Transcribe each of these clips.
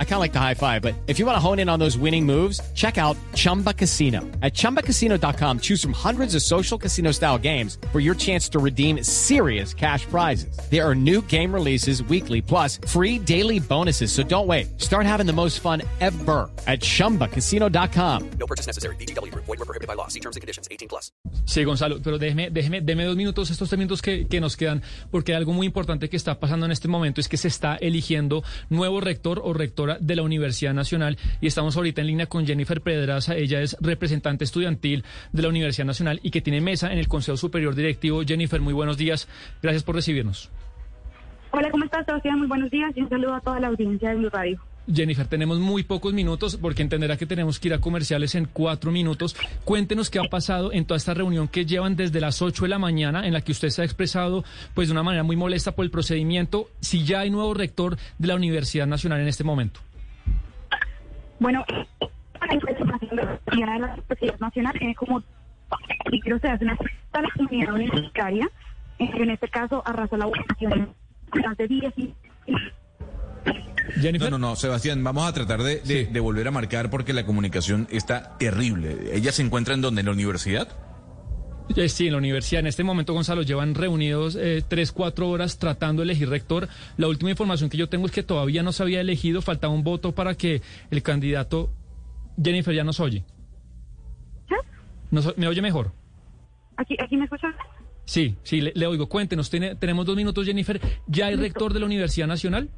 I kind of like the high five, but if you want to hone in on those winning moves, check out Chumba Casino. At ChumbaCasino.com, choose from hundreds of social casino style games for your chance to redeem serious cash prizes. There are new game releases weekly, plus free daily bonuses. So don't wait. Start having the most fun ever at ChumbaCasino.com. No purchase necessary. BGW. Void were prohibited by law. See terms and conditions. 18 plus. Sí, Gonzalo, pero déjeme, déjeme, déme dos minutos, estos tres minutos que, que nos quedan, porque hay algo muy importante que está pasando en este momento, es que se está eligiendo nuevo rector o de la Universidad Nacional y estamos ahorita en línea con Jennifer Pedraza. Ella es representante estudiantil de la Universidad Nacional y que tiene mesa en el Consejo Superior Directivo. Jennifer, muy buenos días. Gracias por recibirnos. Hola, ¿cómo estás, Sebastián? Muy buenos días y un saludo a toda la audiencia de Blue Radio. Jennifer, tenemos muy pocos minutos porque entenderá que tenemos que ir a comerciales en cuatro minutos. Cuéntenos qué ha pasado en toda esta reunión que llevan desde las ocho de la mañana, en la que usted se ha expresado pues de una manera muy molesta por el procedimiento. Si ya hay nuevo rector de la Universidad Nacional en este momento. Bueno, la información de la Universidad Nacional es como quiero se hace una a la comunidad universitaria, en este caso arrasó la votación durante 10 y Jennifer. No, no, no, Sebastián, vamos a tratar de, de- Sí. de volver a marcar porque la comunicación está terrible. ¿Ella se encuentra en donde? ¿En la universidad? Eh, Sí, en la universidad. En este momento, Gonzalo, llevan reunidos eh, tres, cuatro horas tratando de elegir rector. La última información que yo tengo es que todavía no se había elegido, faltaba un voto para que el candidato Jennifer ya nos oye. Nos- ¿Me oye mejor? aquí, aquí me escuchan. Sí, sí, le, le oigo. Cuéntenos, tiene- tenemos dos minutos, Jennifer. ¿Ya hay rector de la Universidad Nacional?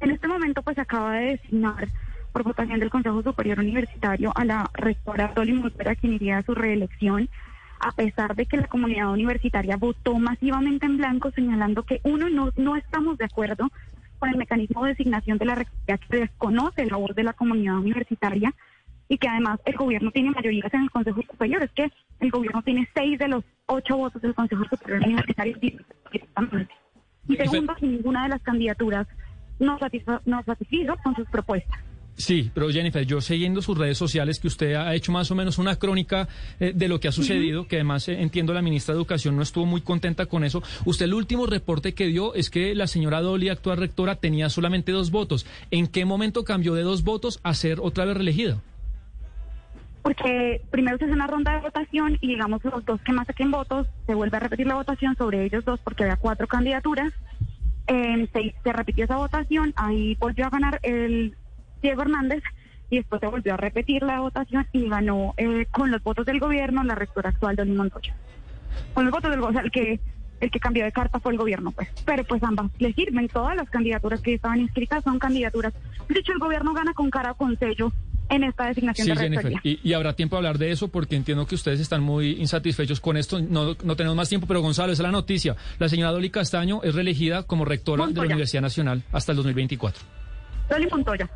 En este momento, pues acaba de designar por votación del Consejo Superior Universitario a la rectora Dolly Montera, quien iría a su reelección, a pesar de que la comunidad universitaria votó masivamente en blanco, señalando que uno no, no estamos de acuerdo con el mecanismo de designación de la rectoría que desconoce la voz de la comunidad universitaria y que además el gobierno tiene mayorías en el Consejo Superior. Es que el gobierno tiene seis de los ocho votos del Consejo Superior Universitario directamente. Y segundo, que ninguna de las candidaturas nos satisfa, nos satisfizo con sus propuestas. Sí, pero Jennifer, yo siguiendo sus redes sociales que usted ha hecho más o menos una crónica eh, de lo que ha sucedido, que además eh, entiendo la ministra de Educación no estuvo muy contenta con eso. Usted el último reporte que dio es que la señora Dolly, actual rectora, tenía solamente dos votos. ¿En qué momento cambió de dos votos a ser otra vez reelegida? Porque primero se hace una ronda de votación y digamos los dos que más saquen votos, se vuelve a repetir la votación sobre ellos dos porque había cuatro candidaturas. Eh, se, se repitió esa votación, ahí volvió a ganar el Diego Hernández y después se volvió a repetir la votación y ganó eh, con los votos del gobierno la rectora actual, Dolly Montoya. Con los votos del gobierno, el que, el que cambió de carta fue el gobierno, pues. Pero pues ambas le sirven, todas las candidaturas que estaban inscritas son candidaturas. De hecho, el gobierno gana con cara o con sello en esta designación Sí, de Jennifer. Y, y habrá tiempo de hablar de eso porque entiendo que ustedes están muy insatisfechos con esto. No, no tenemos más tiempo, pero Gonzalo, esa es la noticia. La señora Dolly Castaño es reelegida como rectora de la. Universidad Nacional hasta el 2024. Dolly Montoya.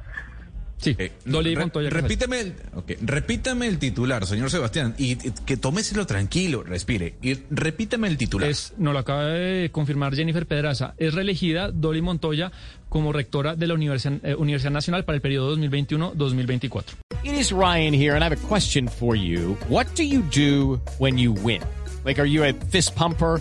Sí, Eh, Dolly re- Montoya. Casas. repítame, el, ok, repítame el titular, señor Sebastián, y, y que tómeselo tranquilo, respire, y repítame el titular. Es, nos lo acaba de confirmar Jennifer Pedraza. Es reelegida Dolly Montoya como rectora de la Universidad, eh, Universidad Nacional para el periodo 2021-2024. It is Ryan here, and I have a question for you. What do you do when you win? Like, are you a fist pumper?